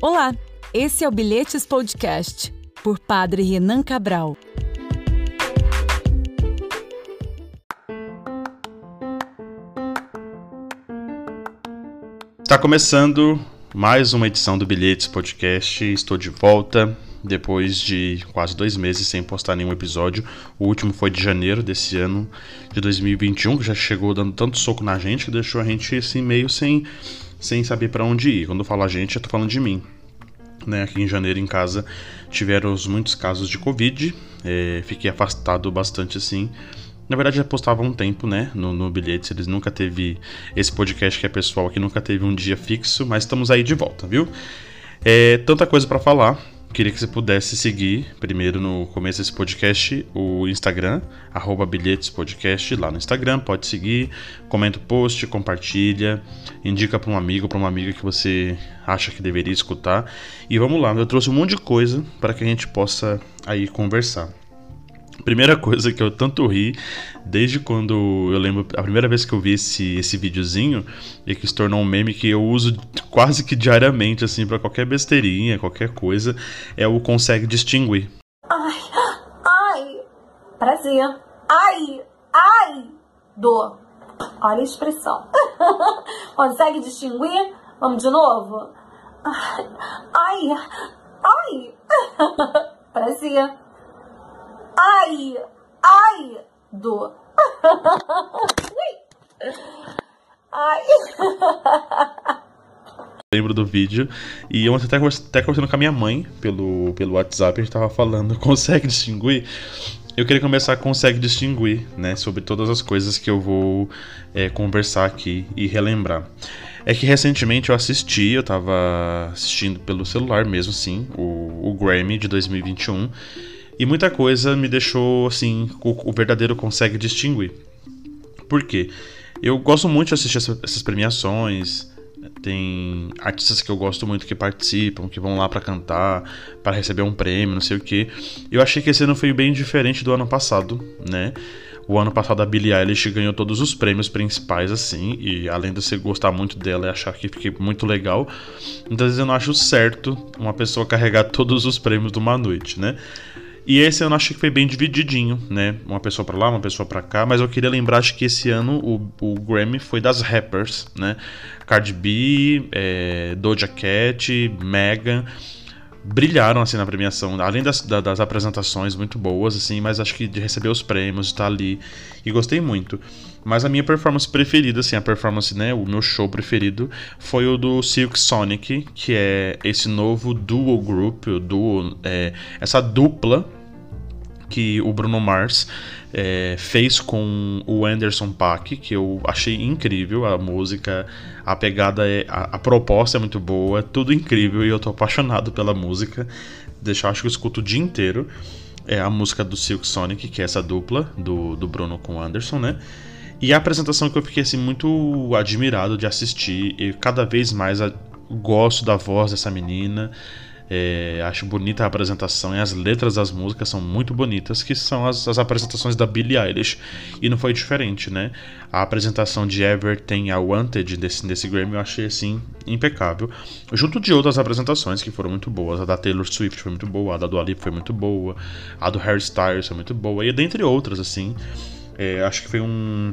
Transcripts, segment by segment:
Olá, esse é o Bilhetes Podcast, por Padre Renan Cabral. Está começando mais uma edição do Bilhetes Podcast. Estou de volta depois de quase dois meses sem postar nenhum episódio. O último foi de janeiro desse ano de 2021, que já chegou dando tanto soco na gente que deixou a gente assim meio sem, sem saber para onde ir. Quando eu falo a gente, eu tô falando de mim. Né, aqui em janeiro em casa tiveram muitos casos de Covid, é, fiquei afastado bastante assim. Na verdade, já postava um tempo, né, no, no bilhete. Eles nunca teve esse podcast que é pessoal aqui, nunca teve um dia fixo, mas estamos aí de volta, viu? É, tanta coisa para falar. Queria que você pudesse seguir, primeiro no começo desse podcast, o Instagram, arroba bilhetespodcast, lá no Instagram, pode seguir, comenta o post, compartilha, indica para um amigo, para uma amiga que você acha que deveria escutar. E vamos lá, eu trouxe um monte de coisa para que a gente possa aí conversar. Primeira coisa que eu tanto ri, desde quando eu lembro, a primeira vez que eu vi esse, esse videozinho, e que se tornou um meme que eu uso quase que diariamente, assim, para qualquer besteirinha, qualquer coisa, é o consegue distinguir. Ai, ai, prazer. Ai, ai, dor. Olha a expressão. consegue distinguir? Vamos de novo? Ai, ai, prazer. Ai, ai, do. ai. Lembro do vídeo. E ontem até, até conversando com a minha mãe pelo, pelo WhatsApp, a gente tava falando, consegue distinguir? Eu queria começar consegue distinguir, né, sobre todas as coisas que eu vou é, conversar aqui e relembrar. É que recentemente eu assisti, eu tava assistindo pelo celular mesmo, sim, o, o Grammy de 2021. E muita coisa me deixou assim, o, o verdadeiro consegue distinguir. Por quê? Eu gosto muito de assistir essa, essas premiações. Tem artistas que eu gosto muito que participam, que vão lá para cantar, para receber um prêmio, não sei o que. Eu achei que esse ano foi bem diferente do ano passado, né? O ano passado a Billie Eilish ganhou todos os prêmios principais, assim, e além de você gostar muito dela e achar que fiquei muito legal, muitas vezes eu não acho certo uma pessoa carregar todos os prêmios de uma noite, né? E esse eu achei que foi bem divididinho, né? Uma pessoa para lá, uma pessoa para cá, mas eu queria lembrar acho que esse ano o, o Grammy foi das rappers, né? Cardi B, é, Doja Cat, Megan brilharam assim na premiação, além das, das apresentações muito boas assim, mas acho que de receber os prêmios, estar ali e gostei muito. Mas a minha performance preferida, assim, a performance, né, o meu show preferido foi o do Silk Sonic, que é esse novo duo group, duo, é, essa dupla que o Bruno Mars é, fez com o Anderson Paak, que eu achei incrível a música, a pegada, é, a, a, proposta é muito boa, tudo incrível e eu tô apaixonado pela música. Deixa, acho que eu escuto o dia inteiro. É a música do Silk Sonic, que é essa dupla do, do Bruno com o Anderson, né? E a apresentação que eu fiquei assim muito admirado de assistir, e cada vez mais a, gosto da voz dessa menina. É, acho bonita a apresentação e as letras das músicas são muito bonitas, que são as, as apresentações da Billie Eilish. E não foi diferente, né? A apresentação de Everything I Wanted desse, desse Grammy eu achei assim impecável. Junto de outras apresentações que foram muito boas. A da Taylor Swift foi muito boa, a da Dua Lipa foi muito boa, a do Harry Styles foi muito boa, e dentre outras, assim. É, acho que foi um,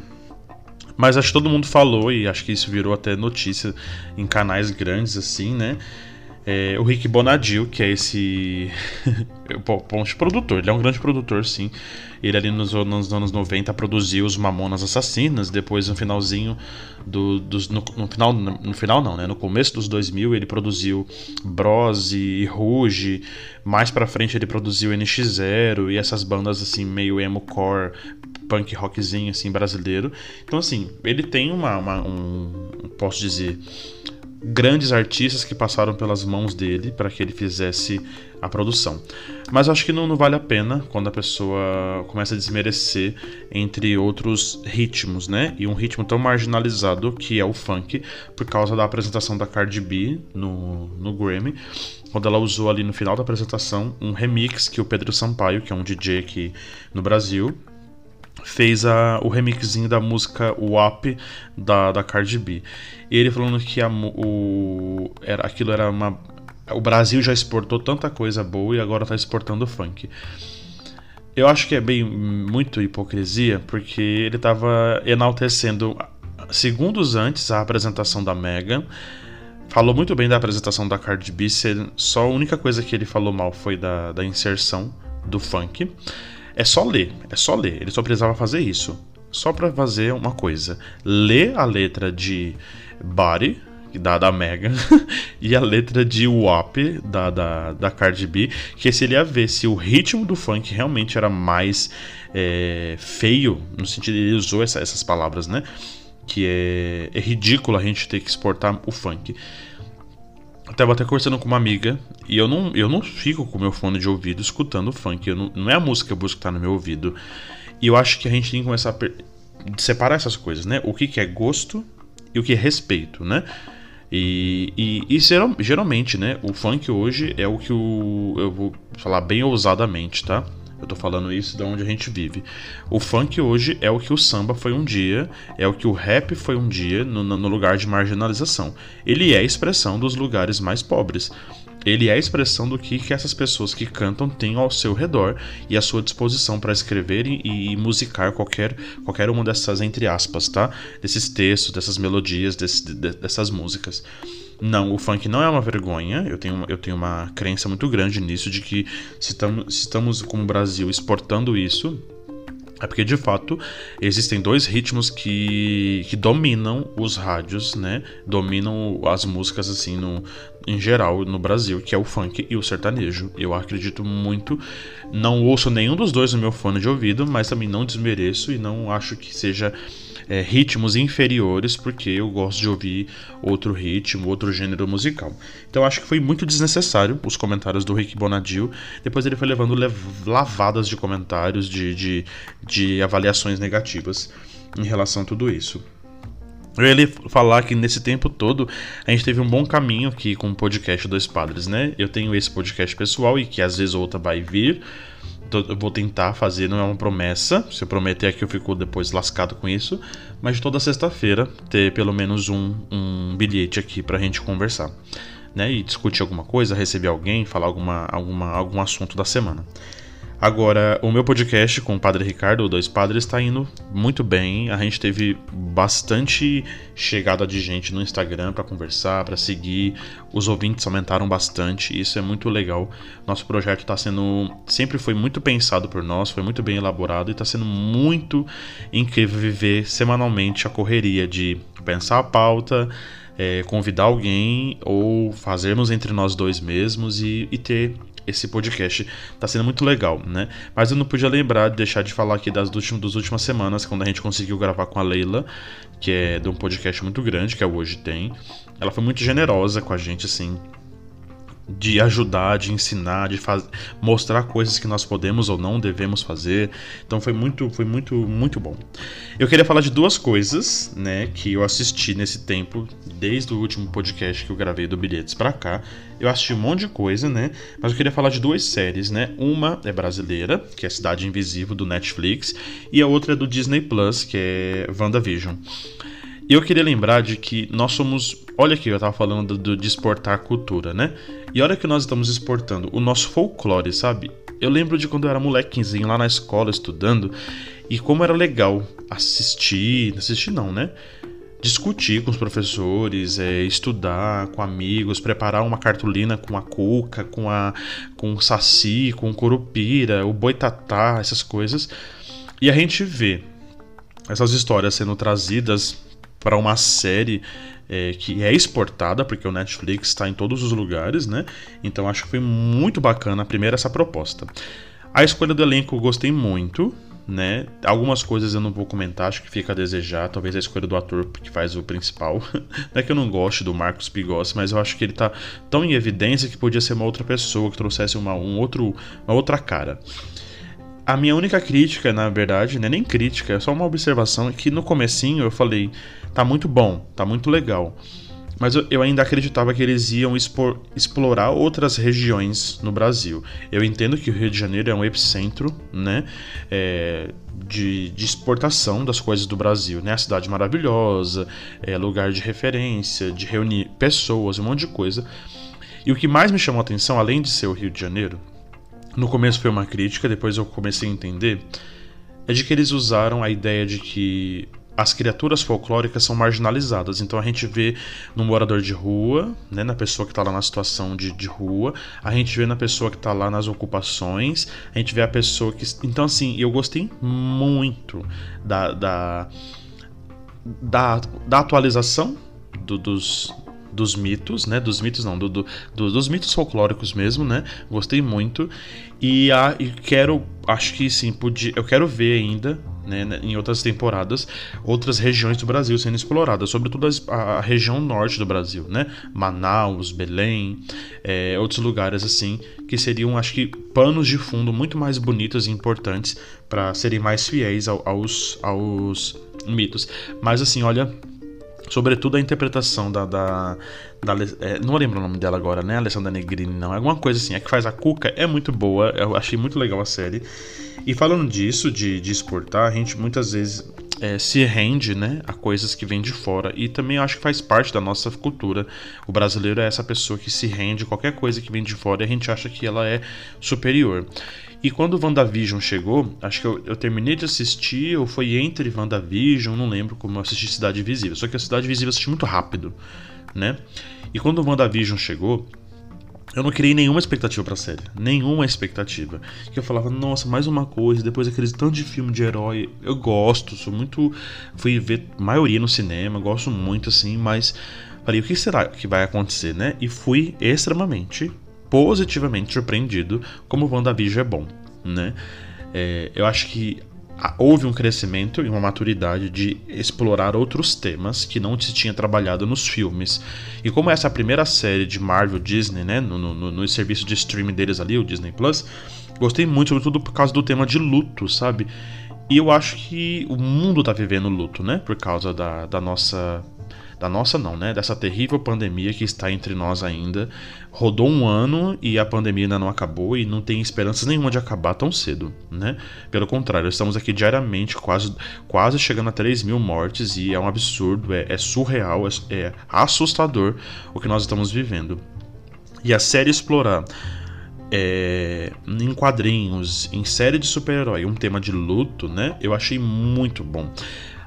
mas acho que todo mundo falou, e acho que isso virou até notícia em canais grandes, assim, né? É, o Rick Bonadil, que é esse ponte produtor, ele é um grande produtor, sim. Ele ali nos, nos, anos 90 produziu os Mamonas Assassinas, depois no finalzinho do, dos, no, no, final, no final não, né? No começo dos 2000 ele produziu Bros e Ruge, mais pra frente ele produziu NX0 e essas bandas assim meio emo core, punk rockzinho assim brasileiro. Então assim, ele tem uma, uma um, posso dizer, grandes artistas que passaram pelas mãos dele para que ele fizesse a produção. Mas acho que não, não, vale a pena quando a pessoa começa a desmerecer entre outros ritmos, né? E um ritmo tão marginalizado que é o funk, por causa da apresentação da Cardi B no, no Grammy, quando ela usou ali no final da apresentação um remix que o Pedro Sampaio, que é um DJ aqui no Brasil, fez a, o remixinho da música WAP da, da Cardi B. Ele falando que a, o, era, aquilo era uma o Brasil já exportou tanta coisa boa e agora está exportando funk. Eu acho que é bem muito hipocrisia, porque ele estava enaltecendo segundos antes a apresentação da Megan. Falou muito bem da apresentação da Cardi B, só a única coisa que ele falou mal foi da, da inserção do funk. É só ler, é só ler. Ele só precisava fazer isso. Só para fazer uma coisa: ler a letra de Body, da, da Mega, e a letra de WAP, da, da, da Cardi B, que se ele ia ver se o ritmo do funk realmente era mais é, feio, no sentido ele usou essa, essas palavras, né? Que é, é ridículo a gente ter que exportar o funk. Até até conversando com uma amiga e eu não, eu não fico com meu fone de ouvido escutando funk. Eu não, não é a música que eu busco estar no meu ouvido. E eu acho que a gente tem que começar a separar essas coisas, né? O que, que é gosto e o que é respeito, né? E, e, e geralmente, né? O funk hoje é o que o. Eu vou falar bem ousadamente, tá? Eu tô falando isso de onde a gente vive. O funk hoje é o que o samba foi um dia, é o que o rap foi um dia no, no lugar de marginalização. Ele é a expressão dos lugares mais pobres. Ele é a expressão do que, que essas pessoas que cantam têm ao seu redor e à sua disposição para escrever e, e, musicar qualquer, qualquer uma dessas, entre aspas, tá? Desses textos, dessas melodias, desse, de, dessas músicas. Não, o funk não é uma vergonha. Eu tenho, eu tenho uma crença muito grande nisso de que se, tam, se estamos como Brasil exportando isso, é porque de fato existem dois ritmos que, que dominam os rádios, né? Dominam as músicas assim no, em geral no Brasil, que é o funk e o sertanejo. Eu acredito muito. Não ouço nenhum dos dois no meu fone de ouvido, mas também não desmereço e não acho que seja é, ritmos inferiores, porque eu gosto de ouvir outro ritmo, outro gênero musical. Então acho que foi muito desnecessário os comentários do Rick Bonadil. Depois ele foi levando lavadas de comentários, de, de, de avaliações negativas em relação a tudo isso. Eu ia falar que nesse tempo todo a gente teve um bom caminho aqui com o podcast Dois Padres, né? Eu tenho esse podcast pessoal e que às vezes outra vai vir, eu vou tentar fazer, não é uma promessa. Se eu prometer aqui, eu fico depois lascado com isso. Mas toda sexta-feira ter pelo menos um, um bilhete aqui pra gente conversar. Né? E discutir alguma coisa, receber alguém, falar alguma, alguma, algum assunto da semana. Agora, o meu podcast com o Padre Ricardo, o Dois Padres, está indo muito bem. A gente teve bastante chegada de gente no Instagram para conversar, para seguir. Os ouvintes aumentaram bastante. Isso é muito legal. Nosso projeto está sendo. Sempre foi muito pensado por nós, foi muito bem elaborado e está sendo muito incrível viver semanalmente a correria de pensar a pauta. É, convidar alguém ou fazermos entre nós dois mesmos e, e ter esse podcast tá sendo muito legal, né? Mas eu não podia lembrar de deixar de falar aqui das, últimas, das últimas semanas, quando a gente conseguiu gravar com a Leila, que é de um podcast muito grande, que é o Hoje Tem. Ela foi muito generosa com a gente, assim, de ajudar, de ensinar, de faz... mostrar coisas que nós podemos ou não devemos fazer. Então foi muito, foi muito, muito bom. Eu queria falar de duas coisas, né, que eu assisti nesse tempo, desde o último podcast que eu gravei do Bilhetes para cá. Eu assisti um monte de coisa, né? Mas eu queria falar de duas séries, né? Uma é brasileira, que é Cidade Invisível do Netflix, e a outra é do Disney Plus, que é WandaVision. E eu queria lembrar de que nós somos. Olha aqui, eu tava falando do, de exportar cultura, né? E olha que nós estamos exportando o nosso folclore, sabe? Eu lembro de quando eu era molequinho lá na escola estudando e como era legal assistir. Assistir não, né? discutir com os professores, é, estudar com amigos, preparar uma cartolina com a cuca, com a com o saci, com o curupira, o boitatá, essas coisas. E a gente vê essas histórias sendo trazidas para uma série é, que é exportada, porque o Netflix está em todos os lugares, né? Então acho que foi muito bacana primeiro essa proposta. A escolha do elenco eu gostei muito, né? Algumas coisas eu não vou comentar, acho que fica a desejar. Talvez a escolha do ator que faz o principal. não é que eu não goste do Marcos Pigossi, mas eu acho que ele tá tão em evidência que podia ser uma outra pessoa, que trouxesse uma, um outro, uma outra cara. A minha única crítica, na verdade, não é nem crítica, é só uma observação, é que no comecinho eu falei, tá muito bom, tá muito legal. Mas eu, eu ainda acreditava que eles iam expor, explorar outras regiões no Brasil. Eu entendo que o Rio de Janeiro é um epicentro, né? É, de, de, exportação das coisas do Brasil, né? A cidade maravilhosa, é lugar de referência, de reunir pessoas, um monte de coisa. E o que mais me chamou a atenção, além de ser o Rio de Janeiro, no começo foi uma crítica, depois eu comecei a entender, é de que eles usaram a ideia de que as criaturas folclóricas são marginalizadas. Então a gente vê no morador de rua, né, na pessoa que está lá na situação de, de rua, a gente vê na pessoa que está lá nas ocupações, a gente vê a pessoa que. Então, assim, eu gostei muito da, da, da, da atualização do, dos, dos mitos, né? Dos mitos não, do, do, dos mitos folclóricos mesmo, né? Gostei muito. E, a, e quero, acho que sim, podia, eu quero ver ainda, né, né em outras temporadas, outras regiões do Brasil sendo exploradas, sobretudo a, a região norte do Brasil, né? Manaus, Belém, é, outros lugares assim, que seriam, acho que, panos de fundo muito mais bonitos e importantes para serem mais fiéis ao, aos, aos mitos. Mas assim, olha Sobretudo a interpretação da. da, da é, não lembro o nome dela agora, né? Alessandra Negrini, não. É alguma coisa assim. A que faz a Cuca é muito boa. Eu achei muito legal a série. E falando disso, de, de exportar, a gente muitas vezes é, se rende né, a coisas que vêm de fora. E também acho que faz parte da nossa cultura. O brasileiro é essa pessoa que se rende a qualquer coisa que vem de fora e a gente acha que ela é superior. E quando o WandaVision chegou, acho que eu, eu, terminei de assistir, ou foi entre WandaVision, não lembro como eu assisti Cidade Visível. Só que a Cidade Visível eu assisti muito rápido, né? E quando o WandaVision chegou, eu não criei nenhuma expectativa pra série. Nenhuma expectativa. Que eu falava, nossa, mais uma coisa, depois aqueles tanto de filme de herói. Eu gosto, sou muito. Fui ver maioria no cinema, gosto muito, assim, mas. Falei, o que será que vai acontecer, né? E fui extremamente positivamente surpreendido como WandaVision é bom, né? É, eu acho que houve um crescimento e uma maturidade de explorar outros temas que não se tinha trabalhado nos filmes. E como essa é a primeira série de Marvel Disney, né, no, no, no serviço de streaming deles ali, o Disney Plus, gostei muito, sobretudo por causa do tema de luto, sabe? E eu acho que o mundo tá vivendo luto, né? Por causa da, da nossa da nossa não, né? Dessa terrível pandemia que está entre nós ainda. Rodou um ano e a pandemia ainda não acabou e não tem esperanças nenhuma de acabar tão cedo, né? Pelo contrário, estamos aqui diariamente quase, quase chegando a 3 mil mortes e é um absurdo, é, é surreal, é, é assustador o que nós estamos vivendo. E a série explorar é, em quadrinhos, em série de super-herói, um tema de luto, né? Eu achei muito bom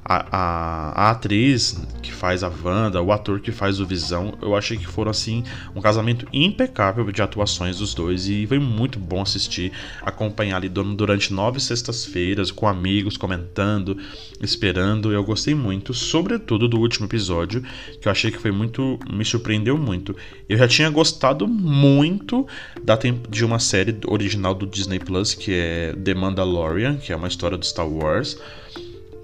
a, a, atriz que faz a Wanda, o ator que faz o Visão, eu achei que foram assim um casamento impecável de atuações dos dois e foi muito bom assistir, acompanhar ali durante nove sextas-feiras com amigos comentando, esperando. Eu gostei muito, sobretudo do último episódio, que eu achei que foi muito, me surpreendeu muito. Eu já tinha gostado muito da de uma série original do Disney Plus que é The Mandalorian, que é uma história do Star Wars.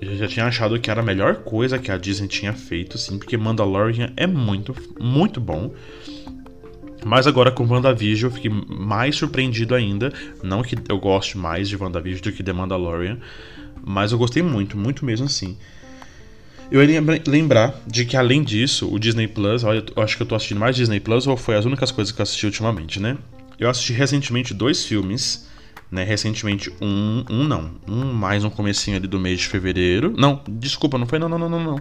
Eu já tinha achado que era a melhor coisa que a Disney tinha feito, sim, porque Mandalorian é muito, muito bom. Mas agora com WandaVision eu fiquei mais surpreendido ainda. Não que eu goste mais de WandaVision do que de Mandalorian, mas eu gostei muito, muito mesmo assim. Eu ia lembrar de que além disso, o Disney Plus, olha, eu acho que eu tô assistindo mais Disney Plus ou foi as únicas coisas que eu assisti ultimamente, né? Eu assisti recentemente dois filmes né? Recentemente, um, um não, um mais um comecinho ali do mês de fevereiro. Não, desculpa, não foi não, não, não, não, não.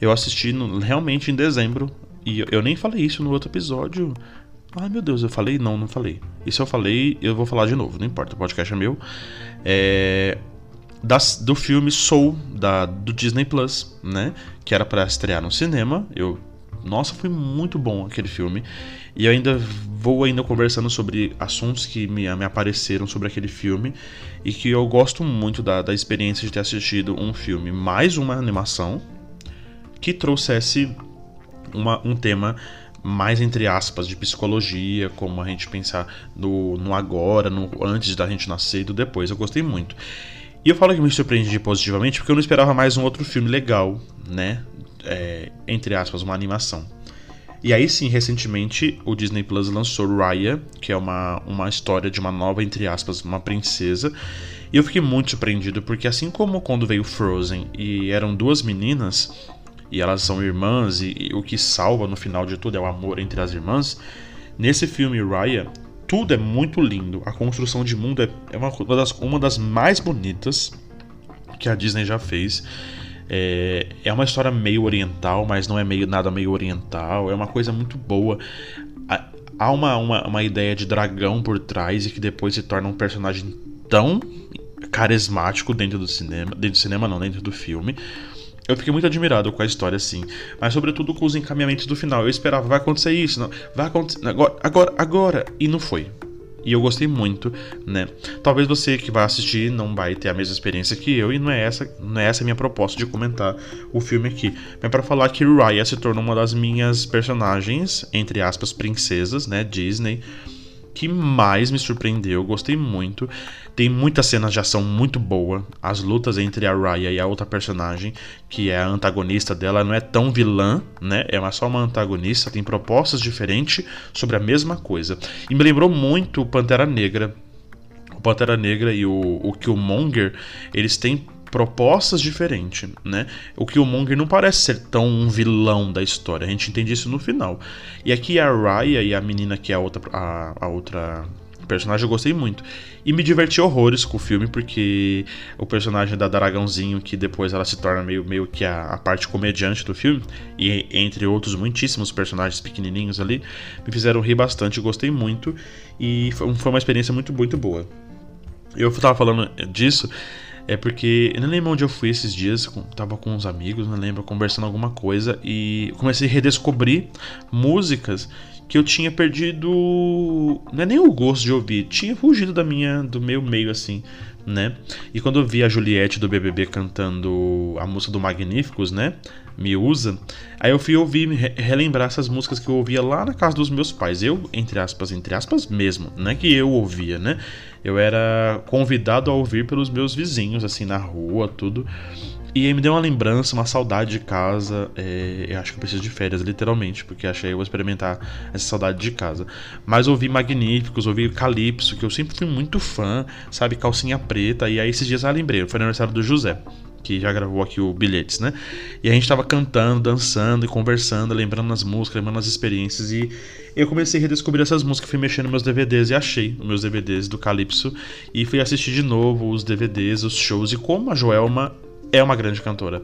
Eu assisti no, realmente em dezembro e eu, eu nem falei isso no outro episódio. Ai meu Deus, eu falei? Não, não falei. E se eu falei, eu vou falar de novo, não importa, o podcast é meu. É, das, do filme Soul, da, do Disney Plus, né? Que era para estrear no cinema. Eu nossa, foi muito bom aquele filme. E eu ainda vou ainda conversando sobre assuntos que me, me apareceram sobre aquele filme e que eu gosto muito da, da experiência de ter assistido um filme mais uma animação que trouxesse uma, um tema mais entre aspas de psicologia, como a gente pensar no, no agora, no antes da gente nascer e do depois. Eu gostei muito. E eu falo que me surpreendi positivamente porque eu não esperava mais um outro filme legal, né? é, entre aspas, uma animação. E aí sim, recentemente o Disney Plus lançou Raya, que é uma, uma história de uma nova, entre aspas, uma princesa. E eu fiquei muito surpreendido, porque assim como quando veio Frozen e eram duas meninas, e elas são irmãs, e, e o que salva no final de tudo é o amor entre as irmãs, nesse filme Raya, tudo é muito lindo. A construção de mundo é, é uma, uma, das, uma das mais bonitas que a Disney já fez. É, é uma história meio oriental, mas não é meio nada meio oriental. É uma coisa muito boa. Há uma, uma, uma ideia de dragão por trás e que depois se torna um personagem tão carismático dentro do cinema. Dentro do cinema não, dentro do filme. Eu fiquei muito admirado com a história, assim. Mas sobretudo com os encaminhamentos do final. Eu esperava, vai acontecer isso, não, vai acontecer. Agora, agora, agora. E não foi. E eu gostei muito, né? Talvez você que vai assistir não vai ter a mesma experiência que eu, e não é essa, não é essa a minha proposta de comentar o filme aqui. É para falar que Raya se tornou uma das minhas personagens, entre aspas, princesas, né? Disney que mais me surpreendeu, gostei muito. Tem muitas cenas de ação muito boa. As lutas entre a Raya e a outra personagem, que é a antagonista dela, não é tão vilã, né? É só uma antagonista, tem propostas diferentes sobre a mesma coisa. E me lembrou muito Pantera Negra. O Pantera Negra e o, o Killmonger, eles têm propostas diferentes, né? O Killmonger não parece ser tão um vilão da história, a gente entende isso no final. E aqui a Raya e a menina que é a outra, a, a outra personagem eu gostei muito. E me diverti horrores com o filme, porque o personagem da Dragãozinho, que depois ela se torna meio, meio que a, a, parte comediante do filme, e entre outros muitíssimos personagens pequenininhos ali, me fizeram rir bastante, gostei muito, e foi, foi uma experiência muito, muito boa. Eu tava falando disso é porque eu não lembro onde eu fui esses dias, tava com uns amigos, não lembro, conversando alguma coisa e comecei a redescobrir músicas que eu tinha perdido, não é nem o gosto de ouvir, tinha fugido da minha do meu meio assim, né? E quando eu vi a Juliette do BBB cantando a música do Magníficos, né? Me usa. Aí eu fui ouvir, relembrar essas músicas que eu ouvia lá na casa dos meus pais. Eu, entre aspas, entre aspas mesmo, não é que eu ouvia, né? Eu era convidado a ouvir pelos meus vizinhos, assim, na rua, tudo. E me deu uma lembrança, uma saudade de casa. É, eu acho que eu preciso de férias, literalmente, porque achei que eu vou experimentar essa saudade de casa. Mas ouvi Magníficos, ouvi Calypso, que eu sempre fui muito fã, sabe? Calcinha preta. E aí esses dias eu lembrei, foi aniversário do José que já gravou aqui o Bilhetes, né? E a gente tava cantando, dançando e conversando, lembrando as músicas, lembrando as experiências. E eu comecei a redescobrir essas músicas, fui mexendo nos meus DVDs e achei os meus DVDs do Calypso. E fui assistir de novo os DVDs, os shows. E como a Joelma é uma grande cantora.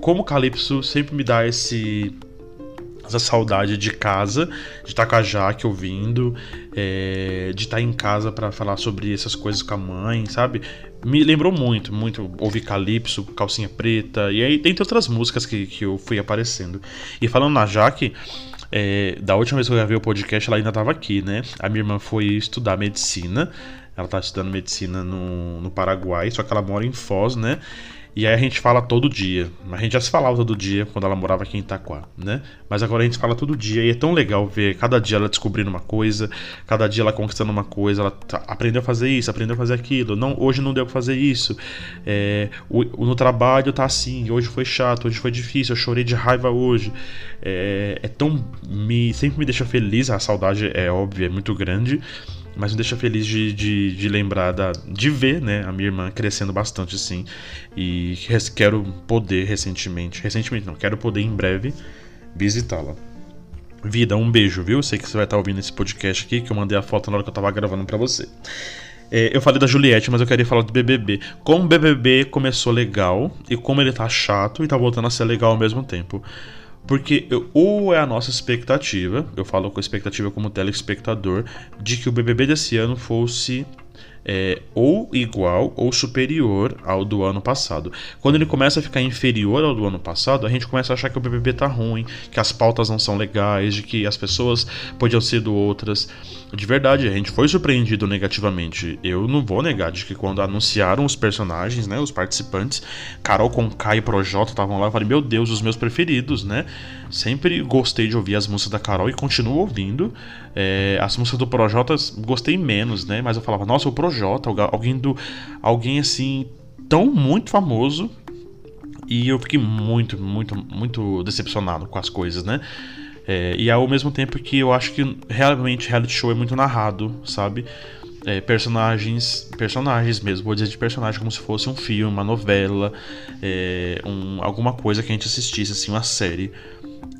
Como o Calypso sempre me dá esse essa saudade de casa, de estar com a Jaque ouvindo, é, de estar em casa para falar sobre essas coisas com a mãe, sabe? Me lembrou muito, muito ouvir Calypso, Calcinha Preta, e aí tem outras músicas que, que eu fui aparecendo. E falando na Jaque, é, da última vez que eu gravei o podcast, ela ainda estava aqui, né? A minha irmã foi estudar medicina, ela está estudando medicina no, no Paraguai, só que ela mora em Foz, né? E aí a gente fala todo dia. A gente já se falava todo dia quando ela morava aqui em Itaquá, né? Mas agora a gente fala todo dia e é tão legal ver cada dia ela descobrindo uma coisa, cada dia ela conquistando uma coisa, ela tá, aprendeu a fazer isso, aprendeu a fazer aquilo. Não, hoje não deu pra fazer isso. É, o, no trabalho tá assim, hoje foi chato, hoje foi difícil, eu chorei de raiva hoje. É, é tão. Me, sempre me deixa feliz, a saudade é óbvia, é muito grande mas me deixa feliz de, de, de, lembrar da, de ver né, a minha irmã crescendo bastante assim. E quero poder recentemente, recentemente não, quero poder em breve visitá-la. Vida, um beijo, viu? Sei que você vai estar ouvindo esse podcast aqui, que eu mandei a foto na hora que eu tava gravando para você. É, eu falei da Juliette, mas eu queria falar do BBB. Como o BBB começou legal e como ele tá chato e tá voltando a ser legal ao mesmo tempo. Porque eu, ou é a nossa expectativa, eu falo com a expectativa como telespectador, de que o BBB desse ano fosse é, ou igual ou superior ao do ano passado. Quando ele começa a ficar inferior ao do ano passado, a gente começa a achar que o BBB tá ruim, que as pautas não são legais, de que as pessoas podiam ser do outras. De verdade, a gente foi surpreendido negativamente. Eu não vou negar de que quando anunciaram os personagens, né, os participantes, Carol Conká e Projota estavam lá, eu falei, meu Deus, os meus preferidos, né? Sempre gostei de ouvir as músicas da Carol e continuo ouvindo. É, as músicas do Projota gostei menos, né? Mas eu falava, nossa, o Projota, alguém do. Alguém assim, tão muito famoso. E eu fiquei muito, muito, muito decepcionado com as coisas, né? É, e ao mesmo tempo que eu acho que realmente reality show é muito narrado, sabe? É, personagens, personagens mesmo, vou dizer de personagem como se fosse um filme, uma novela, é, um, alguma coisa que a gente assistisse, assim, uma série.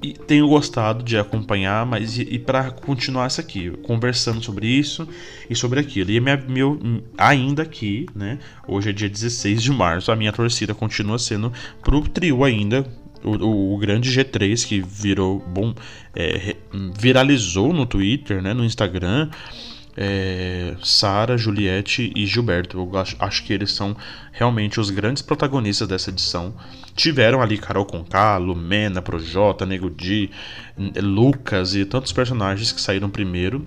E tenho gostado de acompanhar, mas e, e para continuar isso aqui, conversando sobre isso e sobre aquilo. E minha, meu, ainda aqui, né? Hoje é dia 16 de março, a minha torcida continua sendo pro trio ainda, O, o, grande G3 que virou bom, é, viralizou no Twitter, né, no Instagram, é, Sara, Juliette e Gilberto. Eu acho, acho, que eles são realmente os grandes protagonistas dessa edição. Tiveram ali Carol Conká, Lumena, Projota, Nego Di, Lucas e tantos personagens que saíram primeiro.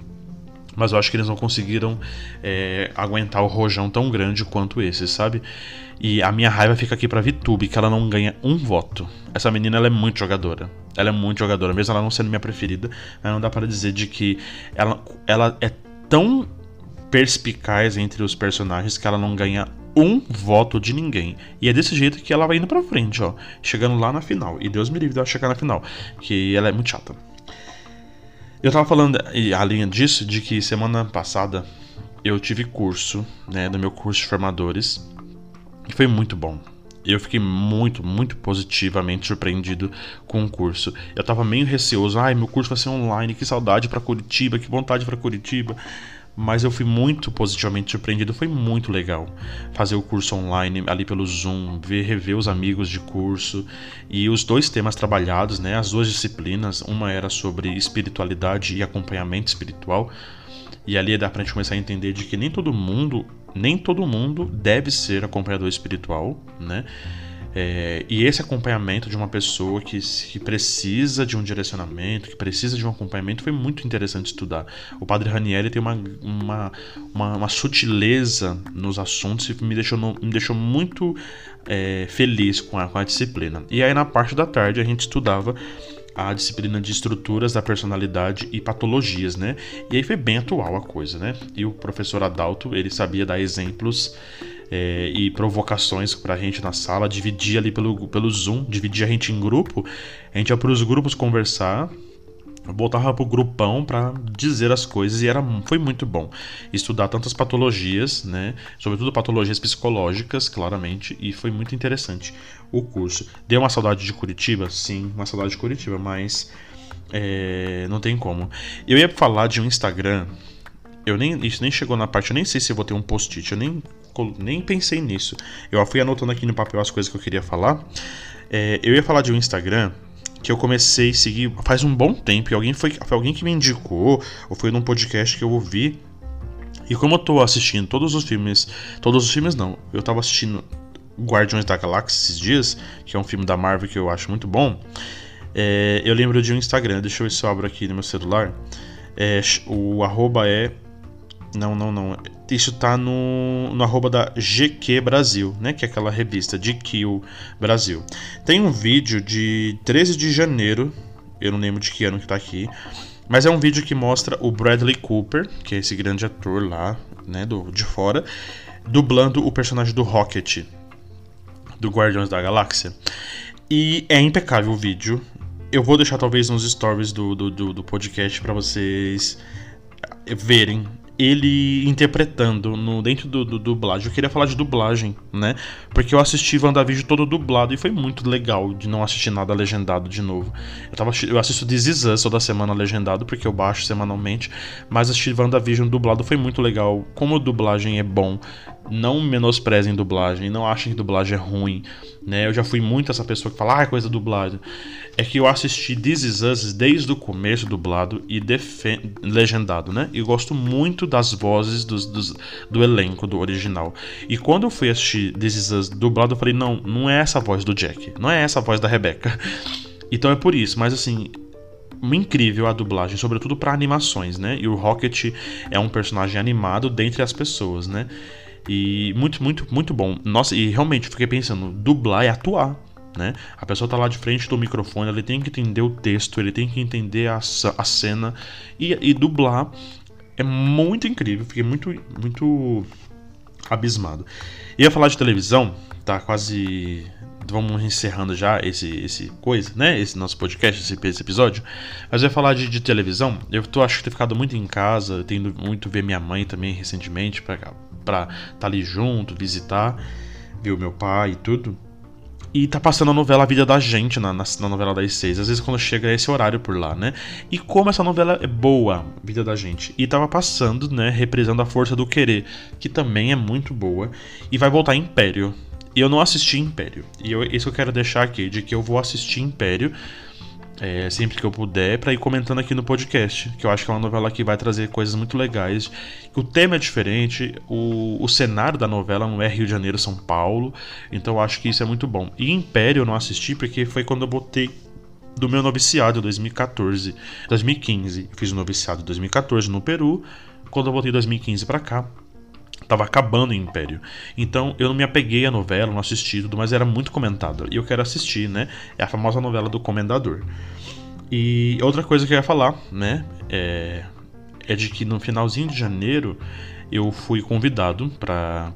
Mas eu acho que eles não conseguiram é, aguentar o rojão tão grande quanto esse, sabe? E a minha raiva fica aqui pra Vitube, que ela não ganha um voto. Essa menina ela é muito jogadora. Ela é muito jogadora, mesmo ela não sendo minha preferida. Não dá para dizer de que ela, ela é tão perspicaz entre os personagens que ela não ganha um voto de ninguém. E é desse jeito que ela vai indo pra frente, ó. Chegando lá na final. E Deus me livre dela chegar na final. Que ela é muito chata. Eu tava falando, além disso, de que semana passada eu tive curso, né, do meu curso de formadores, foi muito bom. Eu fiquei muito, muito positivamente surpreendido com o curso. Eu tava meio receoso, ai, meu curso vai ser online, que saudade para Curitiba, que vontade para Curitiba mas eu fui muito positivamente surpreendido. Foi muito legal fazer o curso online ali pelo Zoom, ver, rever os amigos de curso e os dois temas trabalhados, né? As duas disciplinas, uma era sobre espiritualidade e acompanhamento espiritual. E ali dá pra gente começar a entender de que nem todo mundo, nem todo mundo deve ser acompanhador espiritual, né? É, e esse acompanhamento de uma pessoa que, que precisa de um direcionamento, que precisa de um acompanhamento, foi muito interessante estudar. O padre Ranieri tem uma, uma, uma, uma sutileza nos assuntos e me deixou, me deixou muito é, feliz com a, com a disciplina. E aí, na parte da tarde, a gente estudava a disciplina de estruturas da personalidade e patologias, né? E aí foi bem atual a coisa, né? E o professor Adalto, ele sabia dar exemplos é, e provocações pra gente na sala, dividia ali pelo, pelo Zoom, dividia a gente em grupo, a gente ia pros grupos conversar, voltava pro grupão para dizer as coisas e era foi muito bom estudar tantas patologias, né, sobretudo patologias psicológicas, claramente, e foi muito interessante o curso. Deu uma saudade de Curitiba, sim, uma saudade de Curitiba, mas é, não tem como. Eu ia falar de um Instagram eu nem, isso nem chegou na parte, eu nem sei se vou ter um post-it, eu nem, nem pensei nisso. Eu fui anotando aqui no papel as coisas que eu queria falar. É, eu ia falar de um Instagram que eu comecei a seguir faz um bom tempo. E alguém foi, foi alguém que me indicou, ou foi num podcast que eu ouvi. E como eu tô assistindo todos os filmes. Todos os filmes não. Eu tava assistindo Guardiões da Galáxia esses dias, que é um filme da Marvel que eu acho muito bom. É, eu lembro de um Instagram, deixa eu ver se eu abro aqui no meu celular. É, o arroba é não, não, não. Isso tá no, no arroba da GQ Brasil, né? Que é aquela revista de Kill Brasil. Tem um vídeo de 13 de janeiro, eu não lembro de que ano que tá aqui, mas é um vídeo que mostra o Bradley Cooper, que é esse grande ator lá, né, do, de fora, dublando o personagem do Rocket, do Guardiões da Galáxia. E é impecável o vídeo. Eu vou deixar talvez nos stories do, do, do, do podcast para vocês verem ele interpretando no dentro do, do, dublagem. Eu queria falar de dublagem, né? Porque eu assisti WandaVision todo dublado e foi muito legal de não assistir nada legendado de novo. Eu, tava, eu assisto This Is Us toda semana legendado, porque eu baixo semanalmente, mas assistir WandaVision dublado foi muito legal. Como a dublagem é bom, não menosprezem dublagem, não achem que dublagem é ruim, né? Eu já fui muito essa pessoa que fala, ah, é coisa dublada. É que eu assisti This Is Us desde o começo dublado e legendado, né? E gosto muito das vozes dos, dos, do elenco do original. E quando eu fui assistir This Is Us dublado, eu falei, não, não é essa voz do Jack, não é essa voz da Rebecca. Então é por isso, mas assim, incrível a dublagem, sobretudo para animações, né? E o Rocket é um personagem animado dentre as pessoas, né? E muito, muito, muito bom. Nossa, e realmente fiquei pensando, dublar é atuar. Né? A pessoa tá lá de frente do microfone, ele tem que entender o texto, ele tem que entender a, a cena e, e dublar é muito incrível. Fiquei muito, muito abismado. Ia falar de televisão, tá quase. Vamos encerrando já esse, esse coisa, né? Esse nosso podcast, esse, esse episódio. Mas eu ia falar de, de televisão. Eu tô, acho que ter ficado muito em casa, tendo muito ver minha mãe também recentemente, pra, pra estar tá ali junto, visitar, ver o meu pai e tudo. E tá passando a novela A Vida da Gente na, na, na, novela das seis. Às vezes quando chega é esse horário por lá, né? E como essa novela é boa, Vida da Gente. E tava passando, né? Represando a força do querer, que também é muito boa. E vai voltar Império. E eu não assisti Império. E eu, isso eu quero deixar aqui, de que eu vou assistir Império é, sempre que eu puder, para ir comentando aqui no podcast. Que eu acho que é uma novela que vai trazer coisas muito legais. O tema é diferente, o, o cenário da novela não é Rio de Janeiro, São Paulo. Então eu acho que isso é muito bom. E Império eu não assisti porque foi quando eu botei do meu noviciado 2014, 2015. Eu fiz o noviciado 2014 no Peru. Quando eu voltei 2015 para cá, tava acabando o Império. Então eu não me apeguei à novela, não assisti tudo, mas era muito comentada. E eu quero assistir, né? É a famosa novela do Comendador. E outra coisa que eu ia falar, né? É, é de que no finalzinho de janeiro eu fui convidado para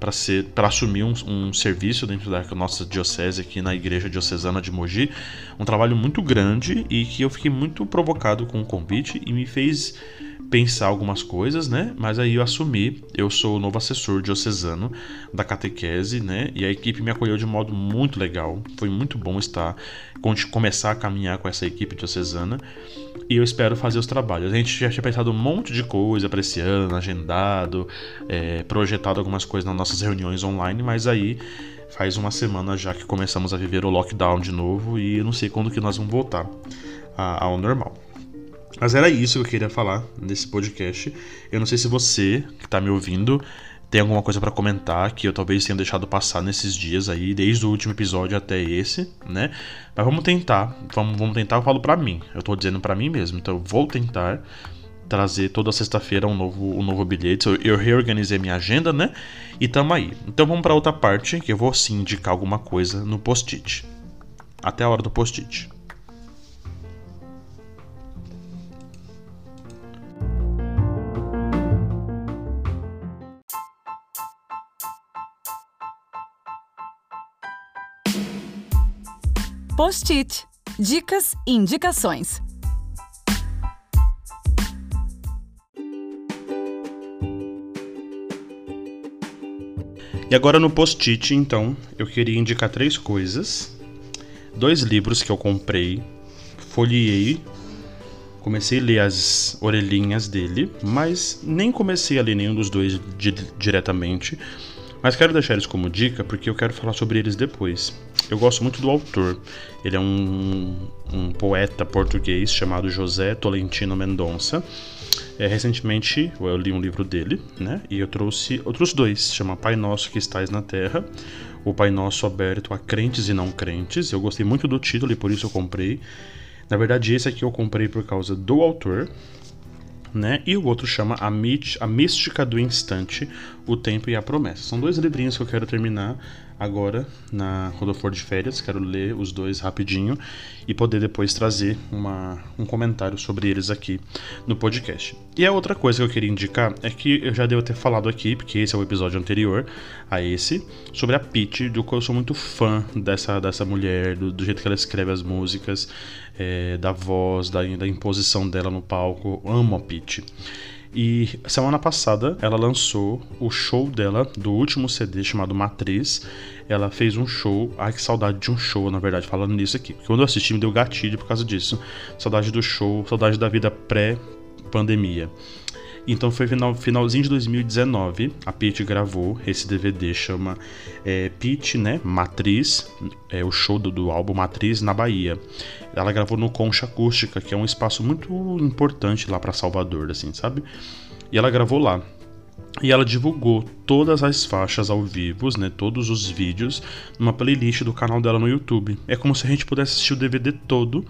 assumir um, um, serviço dentro da nossa diocese aqui na igreja diocesana de Mogi, um trabalho muito grande e que eu fiquei muito provocado com o convite e me fez pensar algumas coisas, né? Mas aí eu assumi, eu sou o novo assessor diocesano da catequese, né? E a equipe me acolheu de modo muito legal. Foi muito bom estar começar a caminhar com essa equipe diocesana e eu espero fazer os trabalhos. A gente já tinha pensado um monte de coisa para esse ano, agendado, é, projetado algumas coisas nas nossas reuniões online, mas aí faz uma semana já que começamos a viver o lockdown de novo e eu não sei quando que nós vamos voltar ao normal. Mas era isso que eu queria falar nesse podcast. Eu não sei se você que está me ouvindo tem alguma coisa para comentar que eu talvez tenha deixado passar nesses dias aí, desde o último episódio até esse, né? Mas vamos tentar, vamos, vamos tentar, eu falo para mim. Eu tô dizendo para mim mesmo, então eu vou tentar trazer toda sexta-feira um novo, um novo bilhete. Eu, eu, reorganizei minha agenda, né? E tamo aí. Então vamos para outra parte que eu vou sim indicar alguma coisa no post-it. Até a hora do post-it. Post-it. Dicas e indicações. E agora no post-it, então, eu queria indicar três coisas. Dois livros que eu comprei, folheei, comecei a ler as orelhinhas dele, mas nem comecei a ler nenhum dos dois di diretamente. Mas quero deixar eles como dica porque eu quero falar sobre eles depois. Eu gosto muito do autor. Ele é um, um poeta português chamado José Tolentino Mendonça. É, recentemente eu li um livro dele, né? E eu trouxe outros dois, chama Pai Nosso que Estais na Terra, o Pai Nosso aberto a crentes e não crentes. Eu gostei muito do título e por isso eu comprei. Na verdade, esse aqui eu comprei por causa do autor, né? E o outro chama a, a Mística do Instante, o Tempo e a Promessa. São dois livrinhos que eu quero terminar agora, na, quando eu for de férias. Quero ler os dois rapidinho e poder depois trazer uma, um comentário sobre eles aqui no podcast. E a outra coisa que eu queria indicar é que eu já devo ter falado aqui, porque esse é o episódio anterior a esse, sobre a Pete, do qual eu sou muito fã dessa, dessa mulher, do, do jeito que ela escreve as músicas, é, da voz, da, da imposição dela no palco. Amo a Pete. E semana passada ela lançou o show dela do último CD chamado Matriz. Ela fez um show. Ai, que saudade de um show, na verdade, falando nisso aqui. Quando eu assisti me deu gatilho por causa disso. Saudade do show, saudade da vida pré-pandemia. Então foi final, finalzinho de 2019, a Pete gravou esse DVD, chama é, Pete, né, Matriz, é o show do, do álbum Matriz na Bahia. Ela gravou no Concha Acústica, que é um espaço muito importante lá para Salvador, assim, sabe? E ela gravou lá. E ela divulgou todas as faixas ao vivo, né, todos os vídeos, numa playlist do canal dela no YouTube. É como se a gente pudesse assistir o DVD todo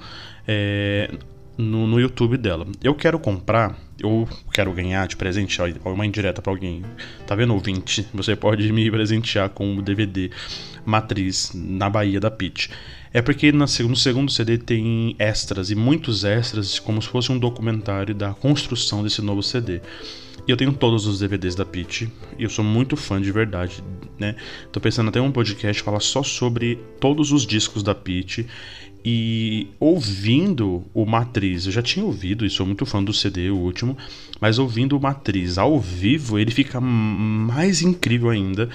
é, no, no YouTube dela. Eu quero comprar eu quero ganhar de presente, uma indireta para alguém. Tá vendo, ouvinte? Você pode me presentear com o DVD Matriz na Bahia da Pitch. É porque no segundo CD tem extras, e muitos extras, como se fosse um documentário da construção desse novo CD. E eu tenho todos os DVDs da Pitch, e eu sou muito fã de verdade, né? Tô pensando até um podcast falar só sobre todos os discos da Pitch e ouvindo o Matriz, eu já tinha ouvido e sou muito fã do CD, o último, mas ouvindo o Matriz ao vivo, ele fica mais incrível ainda.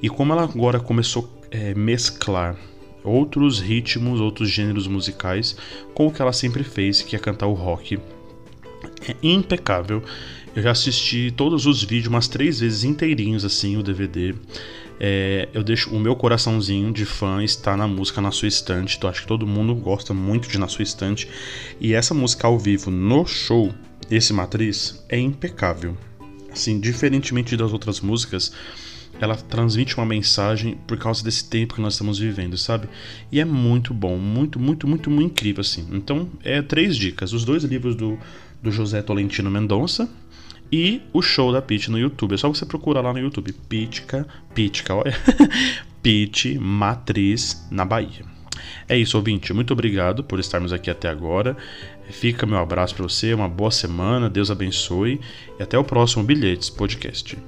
E como ela agora começou a é, mesclar outros ritmos, outros gêneros musicais com o que ela sempre fez, que é cantar o rock, é impecável. Eu já assisti todos os vídeos umas três vezes inteirinhos assim, o DVD. É, eu deixo o meu coraçãozinho de fã está na música Na Sua Estante. Então acho que todo mundo gosta muito de Na Sua Estante. E essa música ao vivo no show, esse Matriz, é impecável. Assim, diferentemente das outras músicas, ela transmite uma mensagem por causa desse tempo que nós estamos vivendo, sabe? E é muito bom, muito, muito, muito, muito incrível, assim. Então, é três dicas: os dois livros do, do José Tolentino Mendonça e o show da Pete no YouTube. É só você procurar lá no YouTube. Pitica, Pitica, olha. Pete Matriz na Bahia. É isso, ouvinte. Muito obrigado por estarmos aqui até agora. Fica meu abraço para você, uma boa semana, Deus abençoe e até o próximo Bilhetes Podcast.